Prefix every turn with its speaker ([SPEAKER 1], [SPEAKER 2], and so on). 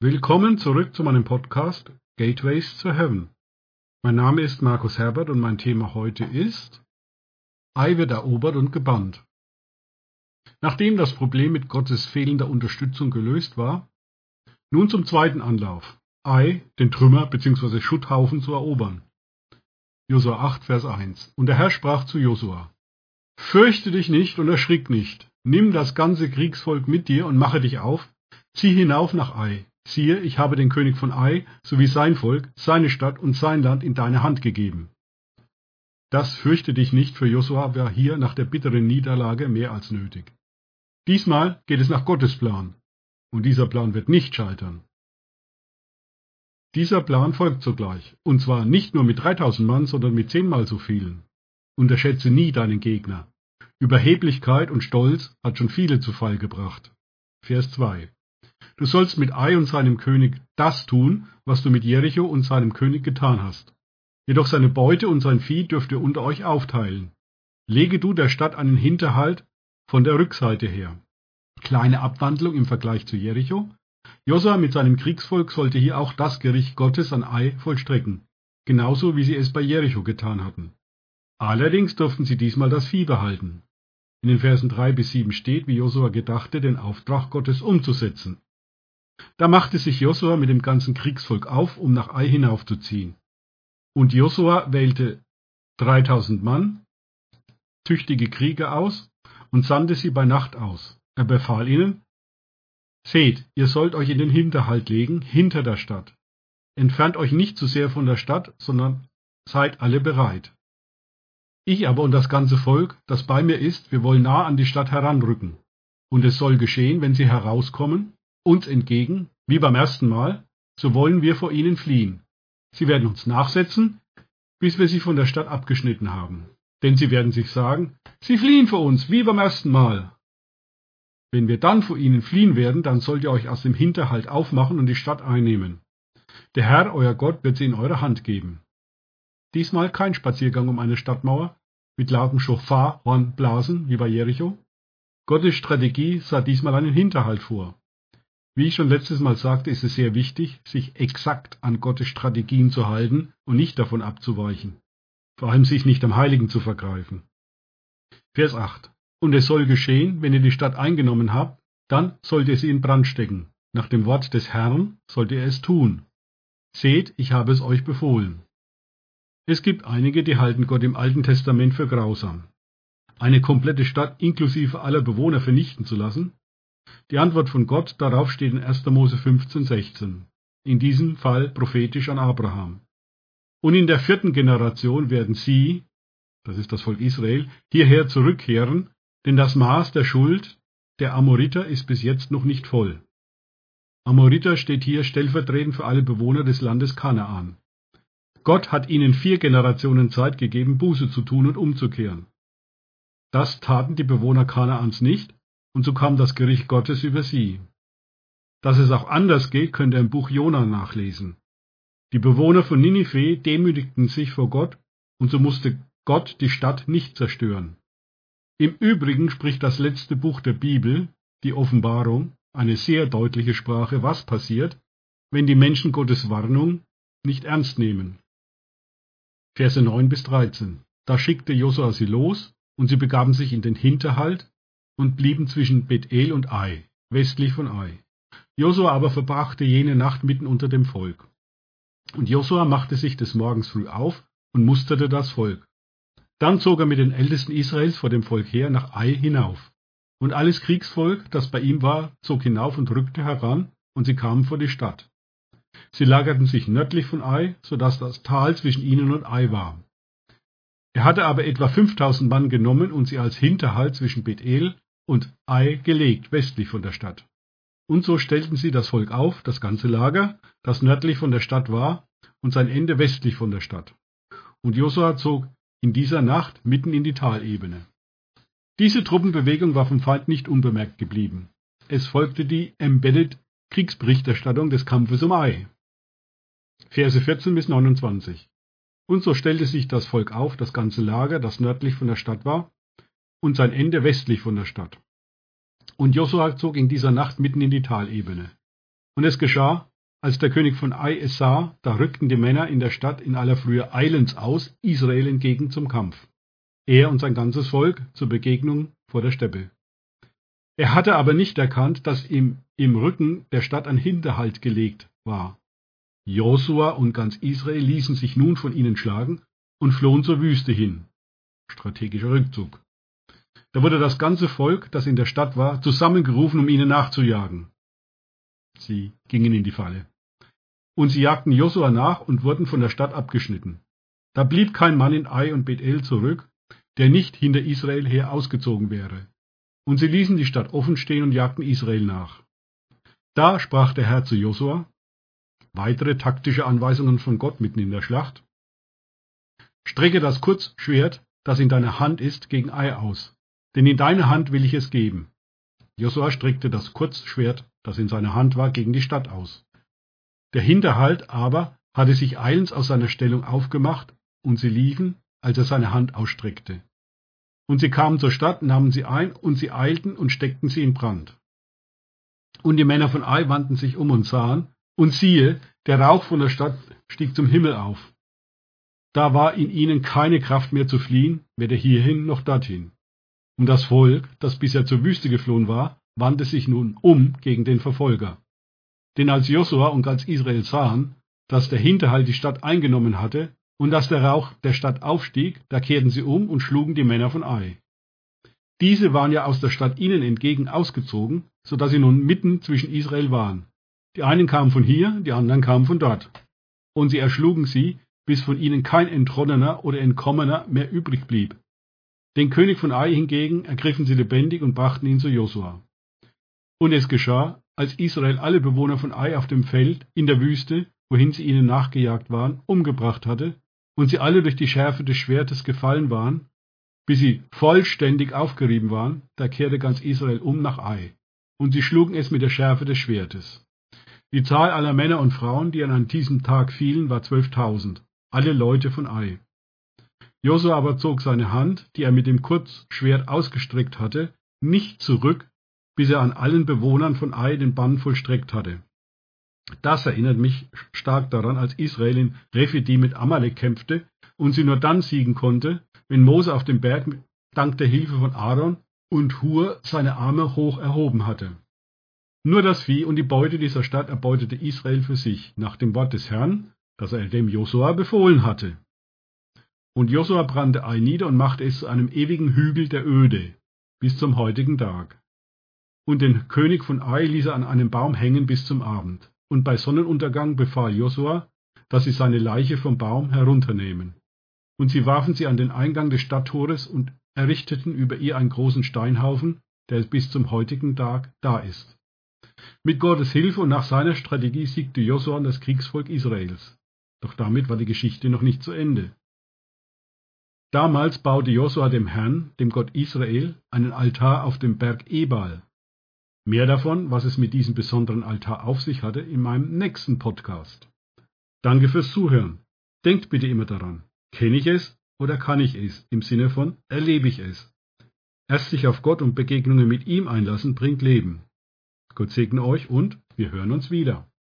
[SPEAKER 1] Willkommen zurück zu meinem Podcast Gateways to Heaven. Mein Name ist Markus Herbert und mein Thema heute ist Ei wird erobert und gebannt. Nachdem das Problem mit Gottes fehlender Unterstützung gelöst war, nun zum zweiten Anlauf, Ei, den Trümmer bzw. Schutthaufen zu erobern. Josua 8, Vers 1. Und der Herr sprach zu Josua, Fürchte dich nicht und erschrick nicht, nimm das ganze Kriegsvolk mit dir und mache dich auf, zieh hinauf nach Ei. Siehe, ich habe den König von Ai sowie sein Volk, seine Stadt und sein Land in deine Hand gegeben. Das fürchte dich nicht für Josua war hier nach der bitteren Niederlage mehr als nötig. Diesmal geht es nach Gottes Plan, und dieser Plan wird nicht scheitern. Dieser Plan folgt sogleich, und zwar nicht nur mit 3000 Mann, sondern mit zehnmal so vielen. Unterschätze nie deinen Gegner. Überheblichkeit und Stolz hat schon viele zu Fall gebracht. Vers 2 Du sollst mit Ai und seinem König das tun, was du mit Jericho und seinem König getan hast. Jedoch seine Beute und sein Vieh dürft ihr unter euch aufteilen. Lege du der Stadt einen Hinterhalt von der Rückseite her. Kleine Abwandlung im Vergleich zu Jericho. Josua mit seinem Kriegsvolk sollte hier auch das Gericht Gottes an Ai vollstrecken, genauso wie sie es bei Jericho getan hatten. Allerdings durften sie diesmal das Vieh behalten. In den Versen drei bis sieben steht, wie Josua gedachte, den Auftrag Gottes umzusetzen. Da machte sich Josua mit dem ganzen Kriegsvolk auf, um nach Ai hinaufzuziehen. Und Josua wählte 3000 Mann, tüchtige Krieger aus und sandte sie bei Nacht aus. Er befahl ihnen, Seht, ihr sollt euch in den Hinterhalt legen, hinter der Stadt. Entfernt euch nicht zu sehr von der Stadt, sondern seid alle bereit. Ich aber und das ganze Volk, das bei mir ist, wir wollen nah an die Stadt heranrücken. Und es soll geschehen, wenn sie herauskommen, uns entgegen, wie beim ersten Mal, so wollen wir vor ihnen fliehen. Sie werden uns nachsetzen, bis wir sie von der Stadt abgeschnitten haben. Denn sie werden sich sagen, sie fliehen vor uns, wie beim ersten Mal. Wenn wir dann vor ihnen fliehen werden, dann sollt ihr euch aus dem Hinterhalt aufmachen und die Stadt einnehmen. Der Herr, euer Gott, wird sie in eure Hand geben. Diesmal kein Spaziergang um eine Stadtmauer mit lautem Schofar, Horn, Blasen, wie bei Jericho. Gottes Strategie sah diesmal einen Hinterhalt vor. Wie ich schon letztes Mal sagte, ist es sehr wichtig, sich exakt an Gottes Strategien zu halten und nicht davon abzuweichen. Vor allem sich nicht am Heiligen zu vergreifen. Vers 8. Und es soll geschehen, wenn ihr die Stadt eingenommen habt, dann sollt ihr sie in Brand stecken. Nach dem Wort des Herrn sollt ihr es tun. Seht, ich habe es euch befohlen. Es gibt einige, die halten Gott im Alten Testament für grausam. Eine komplette Stadt inklusive aller Bewohner vernichten zu lassen, die Antwort von Gott darauf steht in 1. Mose 15, 16. In diesem Fall prophetisch an Abraham. Und in der vierten Generation werden sie, das ist das Volk Israel, hierher zurückkehren, denn das Maß der Schuld der Amoriter ist bis jetzt noch nicht voll. Amoriter steht hier stellvertretend für alle Bewohner des Landes Kanaan. Gott hat ihnen vier Generationen Zeit gegeben, Buße zu tun und umzukehren. Das taten die Bewohner Kanaans nicht, und so kam das Gericht Gottes über sie. Dass es auch anders geht, könnt ihr im Buch Jona nachlesen. Die Bewohner von Ninive demütigten sich vor Gott, und so musste Gott die Stadt nicht zerstören. Im Übrigen spricht das letzte Buch der Bibel, die Offenbarung, eine sehr deutliche Sprache, was passiert, wenn die Menschen Gottes Warnung nicht ernst nehmen. Verse 9 bis 13. Da schickte Josua sie los, und sie begaben sich in den Hinterhalt, und blieben zwischen Bethel und Ai, westlich von Ai. Josua aber verbrachte jene Nacht mitten unter dem Volk. Und Josua machte sich des Morgens früh auf und musterte das Volk. Dann zog er mit den Ältesten Israels vor dem Volk her nach Ai hinauf. Und alles Kriegsvolk, das bei ihm war, zog hinauf und rückte heran, und sie kamen vor die Stadt. Sie lagerten sich nördlich von Ai, so dass das Tal zwischen ihnen und Ai war. Er hatte aber etwa 5000 Mann genommen und sie als Hinterhalt zwischen Bethel und Ai gelegt, westlich von der Stadt. Und so stellten sie das Volk auf, das ganze Lager, das nördlich von der Stadt war, und sein Ende westlich von der Stadt. Und Josua zog in dieser Nacht mitten in die Talebene. Diese Truppenbewegung war vom Feind nicht unbemerkt geblieben. Es folgte die Embedded Kriegsberichterstattung des Kampfes um Ai. Verse 14 bis 29. Und so stellte sich das Volk auf, das ganze Lager, das nördlich von der Stadt war, und sein Ende westlich von der Stadt. Und Josua zog in dieser Nacht mitten in die Talebene. Und es geschah, als der König von Ai es sah, da rückten die Männer in der Stadt in aller Frühe eilends aus, Israel entgegen zum Kampf. Er und sein ganzes Volk zur Begegnung vor der Steppe. Er hatte aber nicht erkannt, dass ihm im Rücken der Stadt ein Hinterhalt gelegt war. Josua und ganz Israel ließen sich nun von ihnen schlagen und flohen zur Wüste hin. Strategischer Rückzug. Da wurde das ganze Volk, das in der Stadt war, zusammengerufen, um ihnen nachzujagen. Sie gingen in die Falle. Und sie jagten Josua nach und wurden von der Stadt abgeschnitten. Da blieb kein Mann in Ai und Bethel zurück, der nicht hinter Israel her ausgezogen wäre. Und sie ließen die Stadt offen stehen und jagten Israel nach. Da sprach der Herr zu Josua, weitere taktische Anweisungen von Gott mitten in der Schlacht. Strecke das Kurzschwert, das in deiner Hand ist, gegen Ai aus, denn in deine Hand will ich es geben. Josua streckte das Kurzschwert, das in seiner Hand war, gegen die Stadt aus. Der Hinterhalt aber hatte sich eilends aus seiner Stellung aufgemacht, und sie liefen, als er seine Hand ausstreckte. Und sie kamen zur Stadt, nahmen sie ein, und sie eilten und steckten sie in Brand. Und die Männer von Ai wandten sich um und sahen, und siehe, der Rauch von der Stadt stieg zum Himmel auf. Da war in ihnen keine Kraft mehr zu fliehen, weder hierhin noch dorthin. Und das Volk, das bisher zur Wüste geflohen war, wandte sich nun um gegen den Verfolger. Denn als Josua und ganz Israel sahen, dass der Hinterhalt die Stadt eingenommen hatte und dass der Rauch der Stadt aufstieg, da kehrten sie um und schlugen die Männer von Ai. Diese waren ja aus der Stadt ihnen entgegen ausgezogen, so dass sie nun mitten zwischen Israel waren. Die einen kamen von hier, die anderen kamen von dort. Und sie erschlugen sie, bis von ihnen kein Entronnener oder Entkommener mehr übrig blieb. Den König von Ai hingegen ergriffen sie lebendig und brachten ihn zu Josua. Und es geschah, als Israel alle Bewohner von Ai auf dem Feld, in der Wüste, wohin sie ihnen nachgejagt waren, umgebracht hatte, und sie alle durch die Schärfe des Schwertes gefallen waren, bis sie vollständig aufgerieben waren, da kehrte ganz Israel um nach Ai, und sie schlugen es mit der Schärfe des Schwertes. Die Zahl aller Männer und Frauen, die an diesem Tag fielen, war zwölftausend, alle Leute von Ai. Josua aber zog seine Hand, die er mit dem Kurzschwert ausgestreckt hatte, nicht zurück, bis er an allen Bewohnern von Ai den Bann vollstreckt hatte. Das erinnert mich stark daran, als Israel in Rephidim mit Amalek kämpfte und sie nur dann siegen konnte, wenn Mose auf dem Berg dank der Hilfe von Aaron und Hur seine Arme hoch erhoben hatte. Nur das Vieh und die Beute dieser Stadt erbeutete Israel für sich, nach dem Wort des Herrn, das er dem Josua befohlen hatte. Und Josua brannte Ai nieder und machte es zu einem ewigen Hügel der Öde, bis zum heutigen Tag. Und den König von Ai ließ er an einem Baum hängen bis zum Abend. Und bei Sonnenuntergang befahl Josua, dass sie seine Leiche vom Baum herunternehmen. Und sie warfen sie an den Eingang des Stadttores und errichteten über ihr einen großen Steinhaufen, der bis zum heutigen Tag da ist. Mit Gottes Hilfe und nach seiner Strategie siegte Josua das Kriegsvolk Israels. Doch damit war die Geschichte noch nicht zu Ende. Damals baute Josua dem Herrn, dem Gott Israel, einen Altar auf dem Berg Ebal. Mehr davon, was es mit diesem besonderen Altar auf sich hatte, in meinem nächsten Podcast. Danke fürs Zuhören. Denkt bitte immer daran, kenne ich es oder kann ich es, im Sinne von erlebe ich es. Erst sich auf Gott und Begegnungen mit ihm einlassen bringt Leben. Gott segne euch und wir hören uns wieder.